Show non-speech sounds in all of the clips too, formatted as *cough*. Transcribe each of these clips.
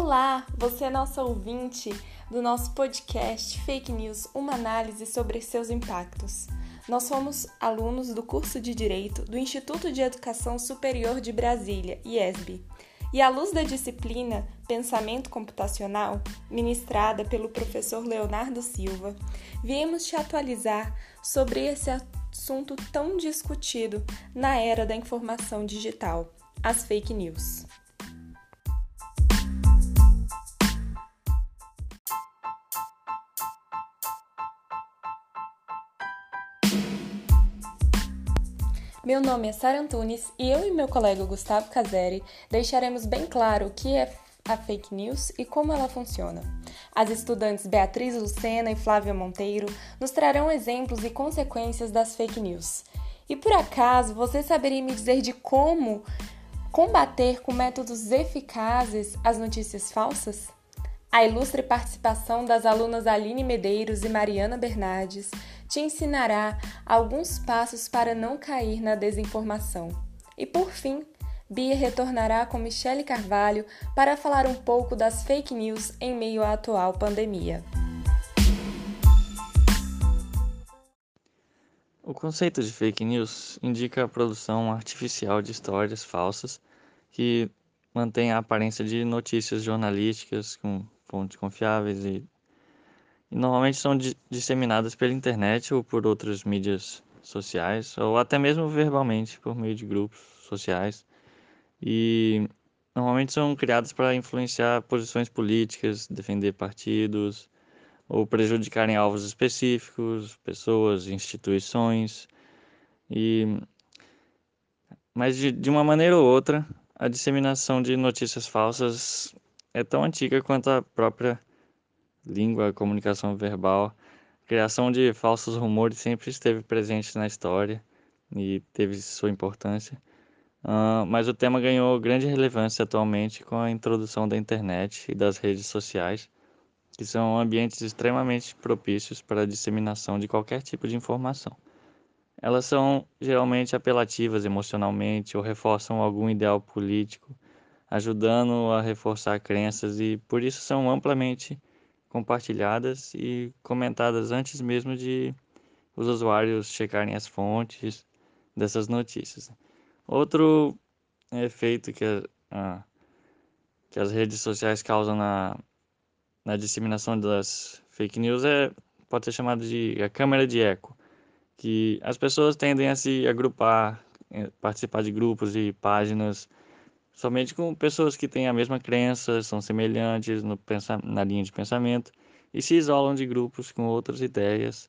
Olá, você é nossa ouvinte do nosso podcast Fake News, uma análise sobre seus impactos. Nós somos alunos do curso de Direito do Instituto de Educação Superior de Brasília, IESB, e à luz da disciplina Pensamento Computacional, ministrada pelo professor Leonardo Silva, viemos te atualizar sobre esse assunto tão discutido na era da informação digital, as fake news. Meu nome é Sara Antunes e eu e meu colega Gustavo Caseri deixaremos bem claro o que é a fake news e como ela funciona. As estudantes Beatriz Lucena e Flávia Monteiro nos trarão exemplos e consequências das fake news. E por acaso você saberia me dizer de como combater com métodos eficazes as notícias falsas? A ilustre participação das alunas Aline Medeiros e Mariana Bernardes te ensinará alguns passos para não cair na desinformação. E por fim, Bia retornará com Michele Carvalho para falar um pouco das fake news em meio à atual pandemia. O conceito de fake news indica a produção artificial de histórias falsas que mantém a aparência de notícias jornalísticas com fontes confiáveis e, e normalmente são di disseminadas pela internet ou por outras mídias sociais ou até mesmo verbalmente por meio de grupos sociais. E normalmente são criadas para influenciar posições políticas, defender partidos ou prejudicarem alvos específicos, pessoas, instituições. E mas de, de uma maneira ou outra a disseminação de notícias falsas é tão antiga quanto a própria língua, comunicação verbal. Criação de falsos rumores sempre esteve presente na história e teve sua importância. Uh, mas o tema ganhou grande relevância atualmente com a introdução da internet e das redes sociais, que são ambientes extremamente propícios para a disseminação de qualquer tipo de informação. Elas são geralmente apelativas emocionalmente ou reforçam algum ideal político ajudando a reforçar crenças e por isso são amplamente compartilhadas e comentadas antes mesmo de os usuários checarem as fontes dessas notícias. Outro efeito que, a, que as redes sociais causam na, na disseminação das fake news é, pode ser chamado de a câmera de eco, que as pessoas tendem a se agrupar, eh, participar de grupos e páginas somente com pessoas que têm a mesma crença, são semelhantes no na linha de pensamento e se isolam de grupos com outras ideias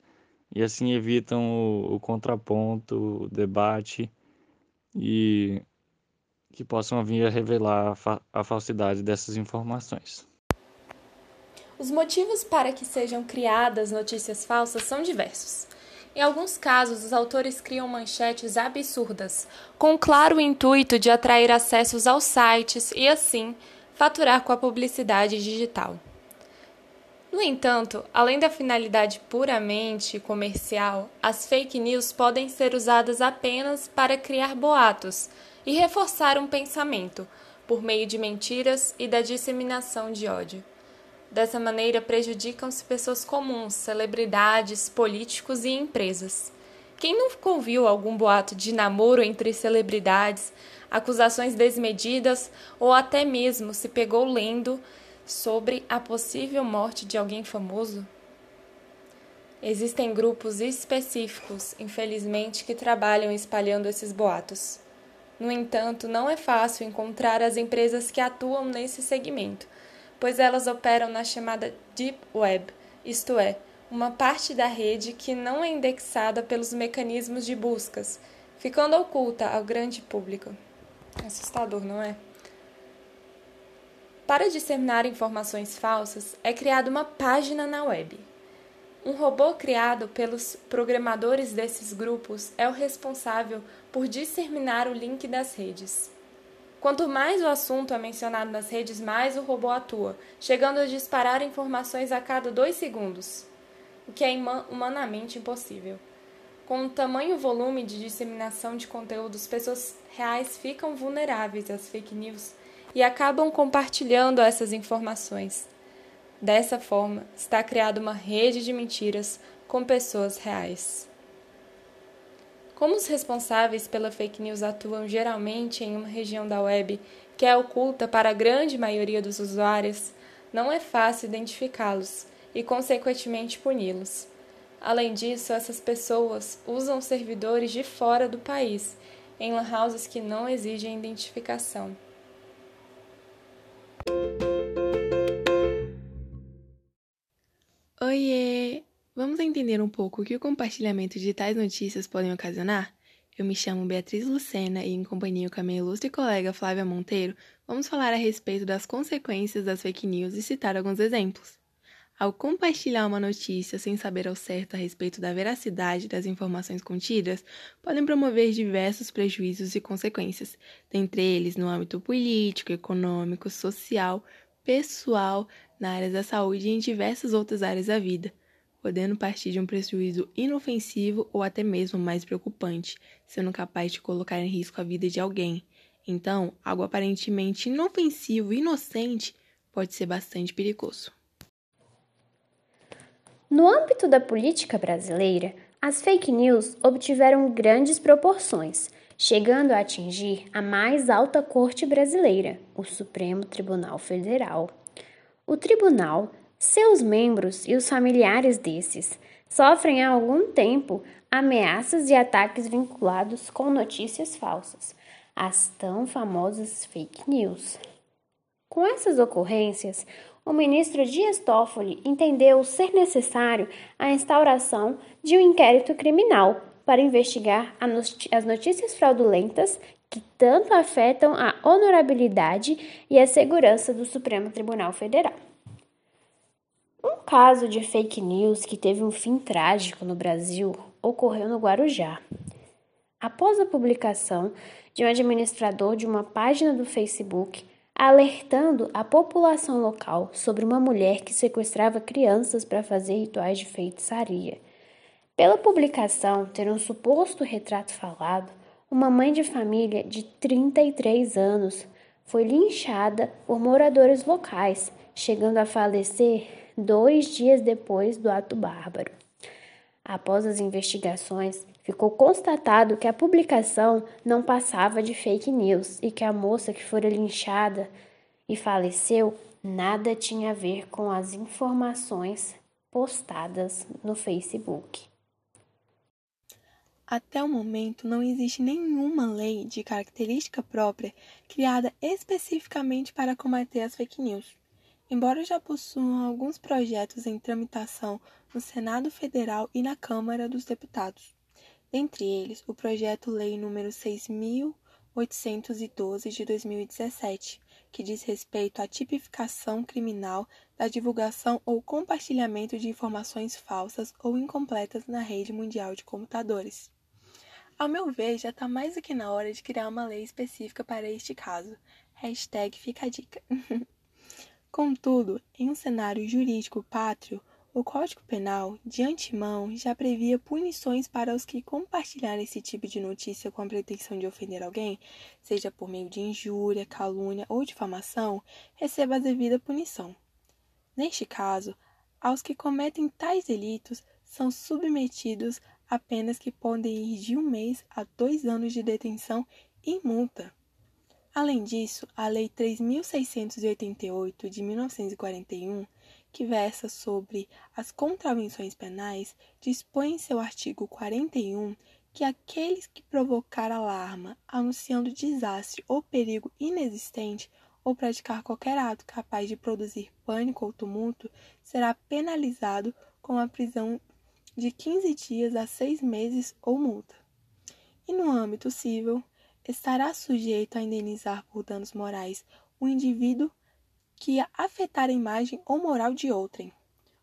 e assim evitam o, o contraponto, o debate e que possam vir a revelar a, fa a falsidade dessas informações. Os motivos para que sejam criadas notícias falsas são diversos. Em alguns casos, os autores criam manchetes absurdas, com o claro intuito de atrair acessos aos sites e, assim, faturar com a publicidade digital. No entanto, além da finalidade puramente comercial, as fake news podem ser usadas apenas para criar boatos e reforçar um pensamento, por meio de mentiras e da disseminação de ódio. Dessa maneira, prejudicam-se pessoas comuns, celebridades, políticos e empresas. Quem nunca ouviu algum boato de namoro entre celebridades, acusações desmedidas ou até mesmo se pegou lendo sobre a possível morte de alguém famoso? Existem grupos específicos, infelizmente, que trabalham espalhando esses boatos. No entanto, não é fácil encontrar as empresas que atuam nesse segmento pois elas operam na chamada Deep Web, isto é, uma parte da rede que não é indexada pelos mecanismos de buscas, ficando oculta ao grande público. Assustador, não é? Para disseminar informações falsas, é criada uma página na web. Um robô criado pelos programadores desses grupos é o responsável por disseminar o link das redes. Quanto mais o assunto é mencionado nas redes, mais o robô atua, chegando a disparar informações a cada dois segundos, o que é humanamente impossível. Com o tamanho volume de disseminação de conteúdos, pessoas reais ficam vulneráveis às fake news e acabam compartilhando essas informações. Dessa forma, está criada uma rede de mentiras com pessoas reais. Como os responsáveis pela fake news atuam geralmente em uma região da web que é oculta para a grande maioria dos usuários, não é fácil identificá-los e, consequentemente, puni-los. Além disso, essas pessoas usam servidores de fora do país, em lan houses que não exigem identificação. Oiê! Vamos entender um pouco o que o compartilhamento de tais notícias podem ocasionar? Eu me chamo Beatriz Lucena e, em companhia com a minha ilustre colega Flávia Monteiro, vamos falar a respeito das consequências das fake news e citar alguns exemplos. Ao compartilhar uma notícia sem saber ao certo a respeito da veracidade das informações contidas, podem promover diversos prejuízos e consequências, dentre eles no âmbito político, econômico, social, pessoal, na área da saúde e em diversas outras áreas da vida podendo partir de um prejuízo inofensivo ou até mesmo mais preocupante, sendo capaz de colocar em risco a vida de alguém. Então, algo aparentemente inofensivo e inocente pode ser bastante perigoso. No âmbito da política brasileira, as fake news obtiveram grandes proporções, chegando a atingir a mais alta corte brasileira, o Supremo Tribunal Federal. O tribunal seus membros e os familiares desses sofrem há algum tempo ameaças e ataques vinculados com notícias falsas, as tão famosas fake news. Com essas ocorrências, o ministro Dias Toffoli entendeu ser necessário a instauração de um inquérito criminal para investigar as notícias fraudulentas que tanto afetam a honorabilidade e a segurança do Supremo Tribunal Federal. Um caso de fake news que teve um fim trágico no Brasil ocorreu no Guarujá. Após a publicação de um administrador de uma página do Facebook alertando a população local sobre uma mulher que sequestrava crianças para fazer rituais de feitiçaria. Pela publicação ter um suposto retrato falado, uma mãe de família de 33 anos foi linchada por moradores locais, chegando a falecer dois dias depois do ato bárbaro. Após as investigações, ficou constatado que a publicação não passava de fake news e que a moça que fora linchada e faleceu nada tinha a ver com as informações postadas no Facebook. Até o momento, não existe nenhuma lei de característica própria criada especificamente para combater as fake news. Embora já possuam alguns projetos em tramitação no Senado Federal e na Câmara dos Deputados, dentre eles o projeto Lei número 6812 de 2017, que diz respeito à tipificação criminal da divulgação ou compartilhamento de informações falsas ou incompletas na rede mundial de computadores. Ao meu ver, já está mais do que na hora de criar uma lei específica para este caso. Hashtag fica a dica. *laughs* Contudo, em um cenário jurídico pátrio, o Código Penal, de antemão, já previa punições para os que compartilharem esse tipo de notícia com a pretensão de ofender alguém, seja por meio de injúria, calúnia ou difamação, receba a devida punição. Neste caso, aos que cometem tais delitos são submetidos a penas que podem ir de um mês a dois anos de detenção e multa. Além disso, a Lei 3.688 de 1941, que versa sobre as contravenções penais, dispõe em seu artigo 41 que aqueles que provocar alarma, anunciando desastre ou perigo inexistente, ou praticar qualquer ato capaz de produzir pânico ou tumulto, será penalizado com a prisão de 15 dias a 6 meses ou multa. E no âmbito civil, estará sujeito a indenizar por danos morais o indivíduo que afetar a imagem ou moral de outrem,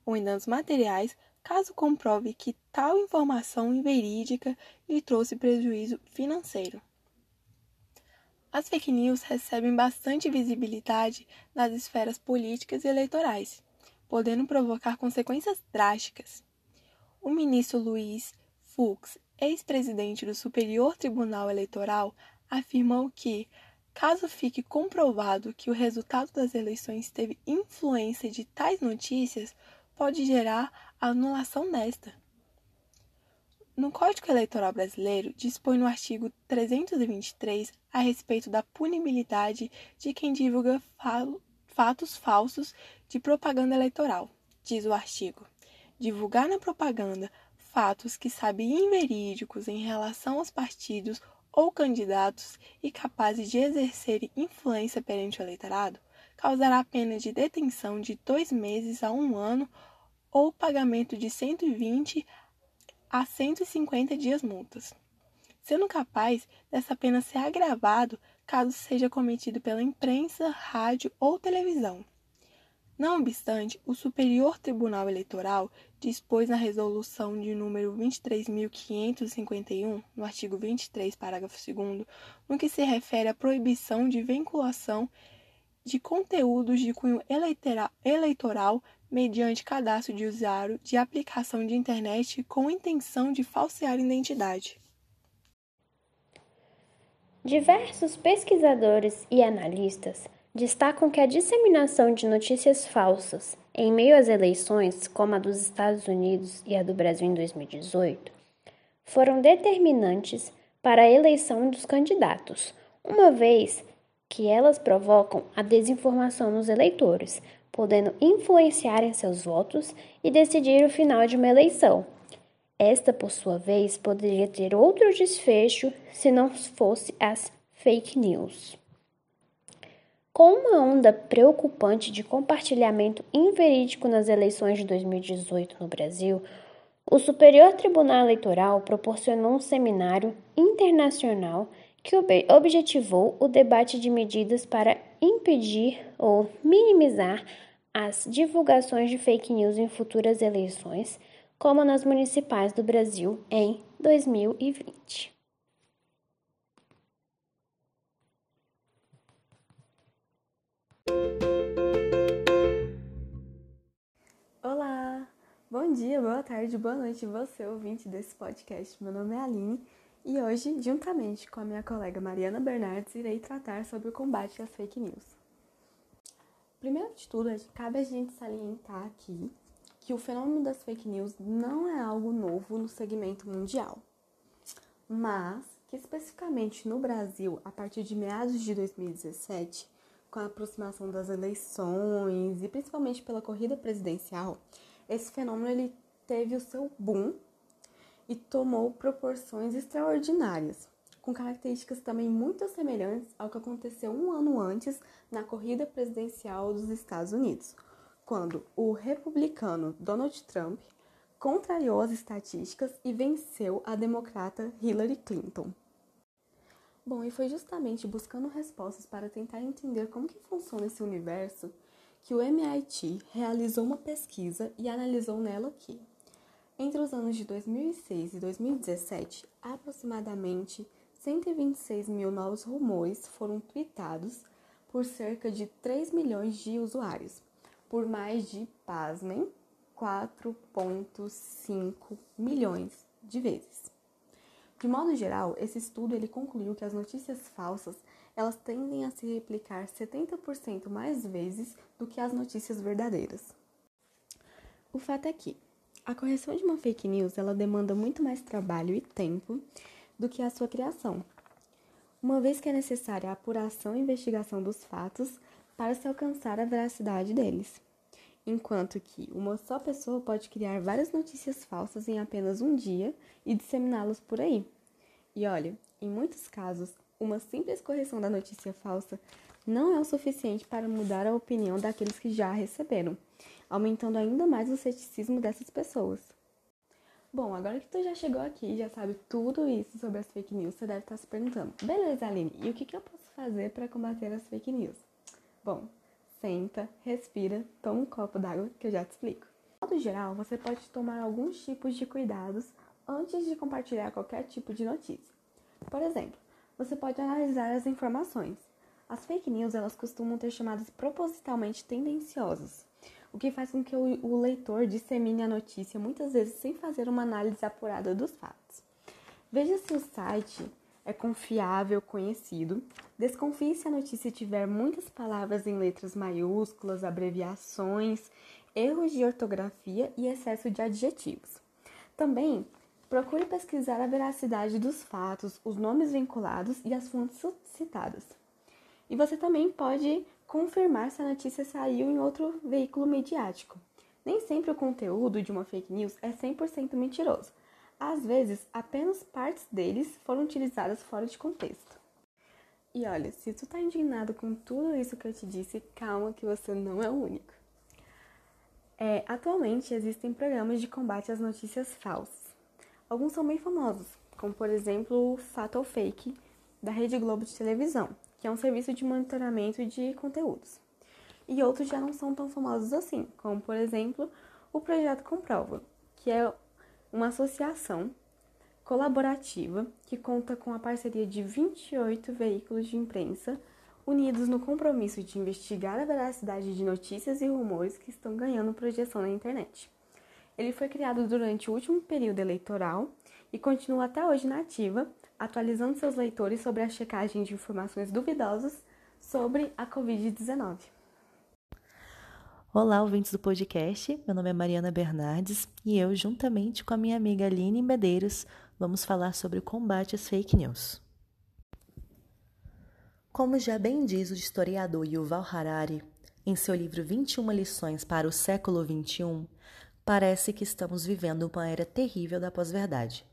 ou em danos materiais, caso comprove que tal informação inverídica lhe trouxe prejuízo financeiro. As fake news recebem bastante visibilidade nas esferas políticas e eleitorais, podendo provocar consequências drásticas. O ministro Luiz Fux, ex-presidente do Superior Tribunal Eleitoral, afirmou que Caso fique comprovado que o resultado das eleições teve influência de tais notícias, pode gerar a anulação desta. No Código Eleitoral Brasileiro, dispõe no artigo 323 a respeito da punibilidade de quem divulga fatos falsos de propaganda eleitoral. Diz o artigo: divulgar na propaganda fatos que sabe inverídicos em relação aos partidos ou candidatos e capazes de exercer influência perante o eleitorado, causará pena de detenção de dois meses a um ano ou pagamento de 120 a 150 dias multas, sendo capaz dessa pena ser agravado caso seja cometido pela imprensa, rádio ou televisão. Não obstante, o Superior Tribunal Eleitoral dispôs na resolução de número 23.551, no artigo 23, parágrafo 2 no que se refere à proibição de vinculação de conteúdos de cunho eleitoral mediante cadastro de usuário de aplicação de internet com intenção de falsear identidade. Diversos pesquisadores e analistas destacam que a disseminação de notícias falsas em meio às eleições, como a dos Estados Unidos e a do Brasil em 2018, foram determinantes para a eleição dos candidatos, uma vez que elas provocam a desinformação nos eleitores, podendo influenciar em seus votos e decidir o final de uma eleição. Esta, por sua vez, poderia ter outro desfecho se não fosse as fake news. Com uma onda preocupante de compartilhamento inverídico nas eleições de 2018 no Brasil, o Superior Tribunal Eleitoral proporcionou um seminário internacional que objetivou o debate de medidas para impedir ou minimizar as divulgações de fake news em futuras eleições, como nas municipais do Brasil em 2020. Olá! Bom dia, boa tarde, boa noite, você ouvinte desse podcast. Meu nome é Aline e hoje, juntamente com a minha colega Mariana Bernardes, irei tratar sobre o combate às fake news. Primeiro de tudo, cabe a gente salientar aqui que o fenômeno das fake news não é algo novo no segmento mundial, mas que especificamente no Brasil, a partir de meados de 2017, com a aproximação das eleições e principalmente pela corrida presidencial, esse fenômeno ele teve o seu boom e tomou proporções extraordinárias, com características também muito semelhantes ao que aconteceu um ano antes na corrida presidencial dos Estados Unidos, quando o republicano Donald Trump contrariou as estatísticas e venceu a democrata Hillary Clinton. Bom, e foi justamente buscando respostas para tentar entender como que funciona esse universo que o MIT realizou uma pesquisa e analisou nela que, entre os anos de 2006 e 2017, aproximadamente 126 mil novos rumores foram tweetados por cerca de 3 milhões de usuários, por mais de, pasmem, 4,5 milhões de vezes. De modo geral, esse estudo ele concluiu que as notícias falsas elas tendem a se replicar 70% mais vezes do que as notícias verdadeiras. O fato é que a correção de uma fake news ela demanda muito mais trabalho e tempo do que a sua criação, uma vez que é necessária a apuração e investigação dos fatos para se alcançar a veracidade deles. Enquanto que uma só pessoa pode criar várias notícias falsas em apenas um dia e disseminá-los por aí. E olha, em muitos casos, uma simples correção da notícia falsa não é o suficiente para mudar a opinião daqueles que já a receberam, aumentando ainda mais o ceticismo dessas pessoas. Bom, agora que tu já chegou aqui e já sabe tudo isso sobre as fake news, você deve estar se perguntando: beleza, Aline, e o que, que eu posso fazer para combater as fake news? Bom, senta, respira, toma um copo d'água que eu já te explico. De modo geral, você pode tomar alguns tipos de cuidados antes de compartilhar qualquer tipo de notícia. Por exemplo, você pode analisar as informações. As fake news elas costumam ter chamadas propositalmente tendenciosas, o que faz com que o, leitor dissemine a notícia muitas vezes sem fazer uma análise apurada dos fatos. Veja se o site é confiável, conhecido, Desconfie se a notícia tiver muitas palavras em letras maiúsculas, abreviações, erros de ortografia e excesso de adjetivos. Também procure pesquisar a veracidade dos fatos, os nomes vinculados e as fontes citadas. E você também pode confirmar se a notícia saiu em outro veículo midiático. Nem sempre o conteúdo de uma fake news é 100% mentiroso. Às vezes, apenas partes deles foram utilizadas fora de contexto. E olha, se tu tá indignado com tudo isso que eu te disse, calma que você não é o único. É, atualmente existem programas de combate às notícias falsas. Alguns são bem famosos, como por exemplo o Fato ou Fake, da Rede Globo de televisão, que é um serviço de monitoramento de conteúdos. E outros já não são tão famosos assim, como por exemplo o Projeto Comprova, que é uma associação colaborativa que conta com a parceria de 28 veículos de imprensa unidos no compromisso de investigar a veracidade de notícias e rumores que estão ganhando projeção na internet. Ele foi criado durante o último período eleitoral e continua até hoje na ativa, atualizando seus leitores sobre a checagem de informações duvidosas sobre a Covid-19. Olá, ouvintes do podcast. Meu nome é Mariana Bernardes e eu, juntamente com a minha amiga Aline Medeiros, vamos falar sobre o combate às fake news. Como já bem diz o historiador Yuval Harari em seu livro 21 lições para o século XXI, parece que estamos vivendo uma era terrível da pós-verdade,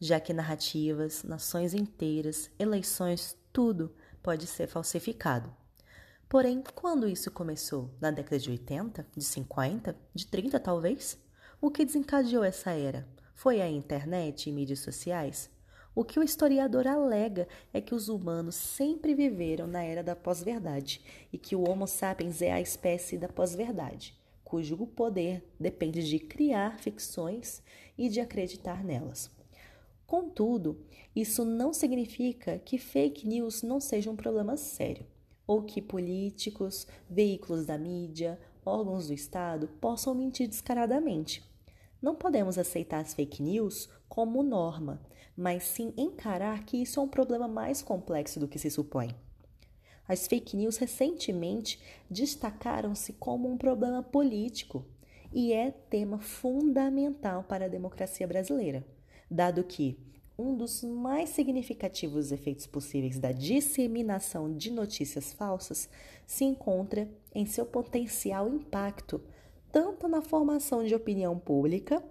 já que narrativas, nações inteiras, eleições, tudo pode ser falsificado. Porém, quando isso começou? Na década de 80? De 50? De 30 talvez? O que desencadeou essa era? Foi a internet e mídias sociais? O que o historiador alega é que os humanos sempre viveram na era da pós-verdade e que o Homo sapiens é a espécie da pós-verdade, cujo poder depende de criar ficções e de acreditar nelas. Contudo, isso não significa que fake news não seja um problema sério ou que políticos, veículos da mídia, órgãos do Estado possam mentir descaradamente. Não podemos aceitar as fake news como norma, mas sim encarar que isso é um problema mais complexo do que se supõe. As fake news recentemente destacaram-se como um problema político e é tema fundamental para a democracia brasileira, dado que um dos mais significativos efeitos possíveis da disseminação de notícias falsas se encontra em seu potencial impacto tanto na formação de opinião pública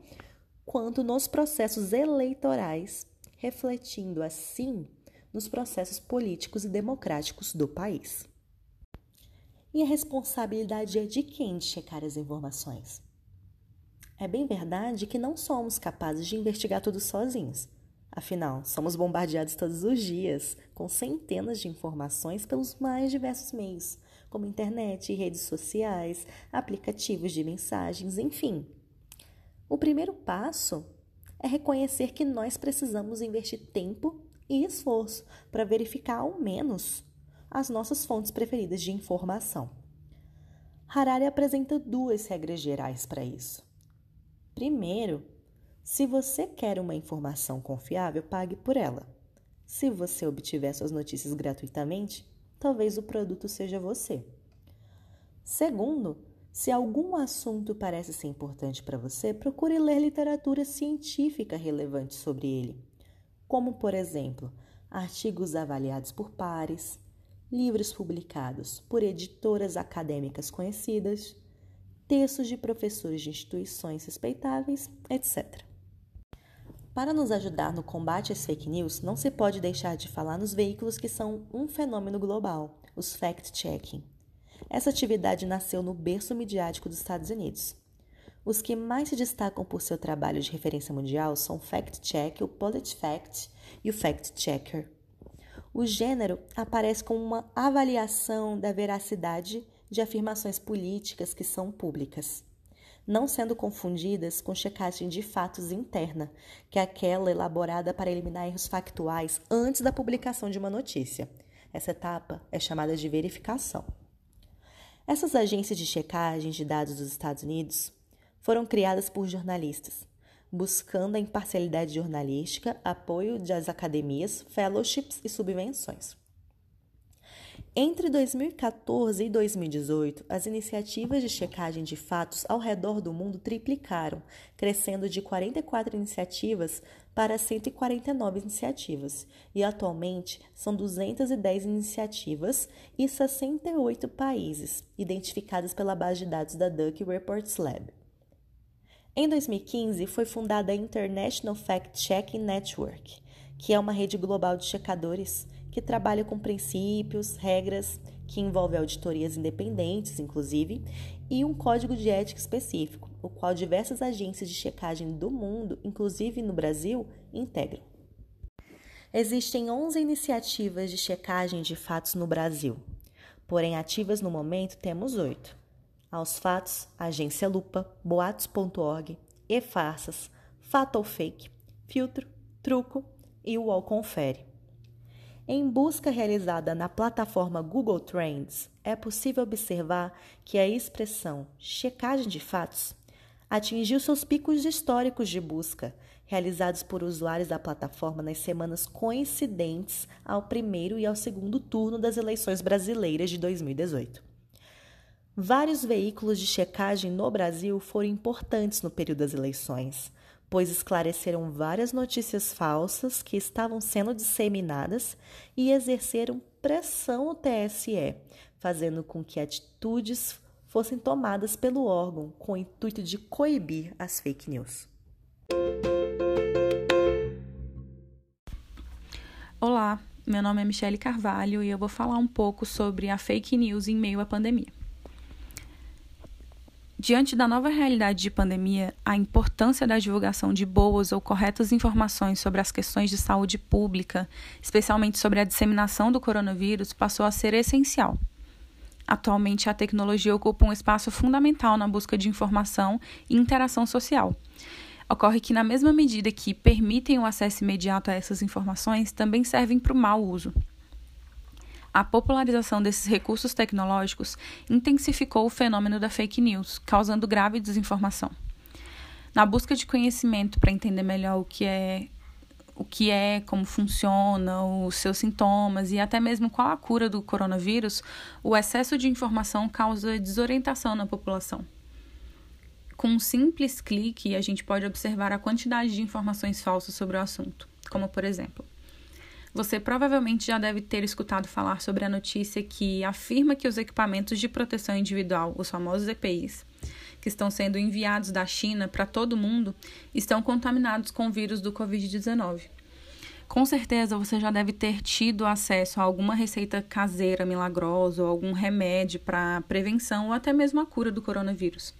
quanto nos processos eleitorais, refletindo assim nos processos políticos e democráticos do país. E a responsabilidade é de quem de checar as informações? É bem verdade que não somos capazes de investigar tudo sozinhos. Afinal, somos bombardeados todos os dias com centenas de informações pelos mais diversos meios, como internet, redes sociais, aplicativos de mensagens, enfim. O primeiro passo é reconhecer que nós precisamos investir tempo e esforço para verificar ao menos as nossas fontes preferidas de informação. Harari apresenta duas regras gerais para isso. Primeiro, se você quer uma informação confiável, pague por ela. Se você obtiver suas notícias gratuitamente, talvez o produto seja você. Segundo, se algum assunto parece ser importante para você, procure ler literatura científica relevante sobre ele, como, por exemplo, artigos avaliados por pares, livros publicados por editoras acadêmicas conhecidas, textos de professores de instituições respeitáveis, etc. Para nos ajudar no combate às fake news, não se pode deixar de falar nos veículos que são um fenômeno global, os fact-checking. Essa atividade nasceu no berço midiático dos Estados Unidos. Os que mais se destacam por seu trabalho de referência mundial são o fact-check, o PolitiFact e o fact-checker. O gênero aparece como uma avaliação da veracidade de afirmações políticas que são públicas não sendo confundidas com checagem de fatos interna, que é aquela elaborada para eliminar erros factuais antes da publicação de uma notícia. Essa etapa é chamada de verificação. Essas agências de checagem de dados dos Estados Unidos foram criadas por jornalistas, buscando a imparcialidade jornalística, apoio das academias, fellowships e subvenções. Entre 2014 e 2018, as iniciativas de checagem de fatos ao redor do mundo triplicaram, crescendo de 44 iniciativas para 149 iniciativas, e atualmente são 210 iniciativas e 68 países, identificadas pela base de dados da Duck Reports Lab. Em 2015, foi fundada a International Fact Checking Network, que é uma rede global de checadores que trabalha com princípios, regras, que envolve auditorias independentes, inclusive, e um código de ética específico, o qual diversas agências de checagem do mundo, inclusive no Brasil, integram. Existem 11 iniciativas de checagem de fatos no Brasil, porém ativas no momento temos oito. Aos Fatos, Agência Lupa, Boatos.org, E-Farsas, Fato ou Fake, Filtro, Truco e o UOL Confere. Em busca realizada na plataforma Google Trends, é possível observar que a expressão checagem de fatos atingiu seus picos históricos de busca, realizados por usuários da plataforma nas semanas coincidentes ao primeiro e ao segundo turno das eleições brasileiras de 2018. Vários veículos de checagem no Brasil foram importantes no período das eleições, pois esclareceram várias notícias falsas que estavam sendo disseminadas e exerceram pressão no TSE, fazendo com que atitudes fossem tomadas pelo órgão com o intuito de coibir as fake news. Olá, meu nome é Michele Carvalho e eu vou falar um pouco sobre a fake news em meio à pandemia. Diante da nova realidade de pandemia, a importância da divulgação de boas ou corretas informações sobre as questões de saúde pública, especialmente sobre a disseminação do coronavírus, passou a ser essencial. Atualmente, a tecnologia ocupa um espaço fundamental na busca de informação e interação social. Ocorre que, na mesma medida que permitem o acesso imediato a essas informações, também servem para o mau uso. A popularização desses recursos tecnológicos intensificou o fenômeno da fake news, causando grave desinformação. Na busca de conhecimento para entender melhor o que é o que é, como funciona, os seus sintomas e até mesmo qual a cura do coronavírus, o excesso de informação causa desorientação na população. Com um simples clique, a gente pode observar a quantidade de informações falsas sobre o assunto, como por exemplo, você provavelmente já deve ter escutado falar sobre a notícia que afirma que os equipamentos de proteção individual, os famosos EPIs, que estão sendo enviados da China para todo o mundo, estão contaminados com o vírus do Covid-19. Com certeza você já deve ter tido acesso a alguma receita caseira milagrosa ou algum remédio para prevenção ou até mesmo a cura do coronavírus.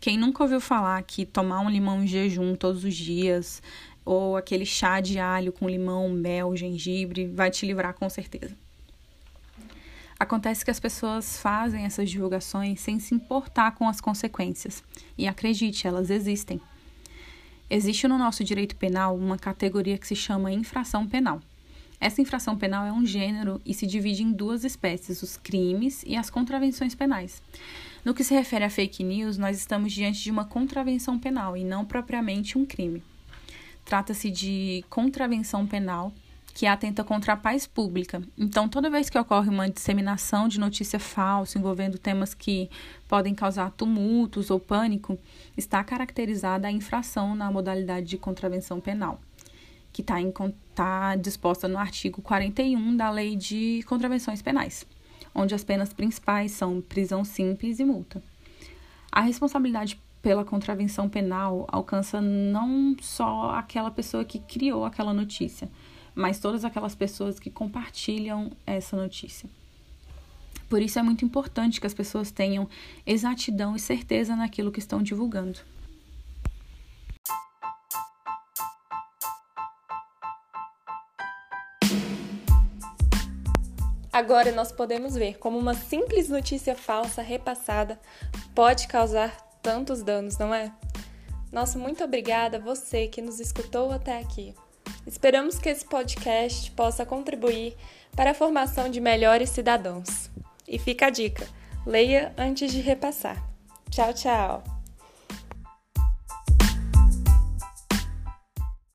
Quem nunca ouviu falar que tomar um limão em jejum todos os dias, ou aquele chá de alho com limão, mel, gengibre, vai te livrar com certeza. Acontece que as pessoas fazem essas divulgações sem se importar com as consequências. E acredite, elas existem. Existe no nosso direito penal uma categoria que se chama infração penal. Essa infração penal é um gênero e se divide em duas espécies, os crimes e as contravenções penais. No que se refere a fake news, nós estamos diante de uma contravenção penal e não propriamente um crime. Trata-se de contravenção penal que atenta contra a paz pública. Então, toda vez que ocorre uma disseminação de notícia falsa envolvendo temas que podem causar tumultos ou pânico, está caracterizada a infração na modalidade de contravenção penal, que está tá disposta no artigo 41 da Lei de Contravenções Penais, onde as penas principais são prisão simples e multa. A responsabilidade pela contravenção penal alcança não só aquela pessoa que criou aquela notícia, mas todas aquelas pessoas que compartilham essa notícia. Por isso é muito importante que as pessoas tenham exatidão e certeza naquilo que estão divulgando. Agora nós podemos ver como uma simples notícia falsa repassada pode causar tantos danos, não é? Nossa, muito obrigada a você que nos escutou até aqui. Esperamos que esse podcast possa contribuir para a formação de melhores cidadãos. E fica a dica: leia antes de repassar. Tchau, tchau!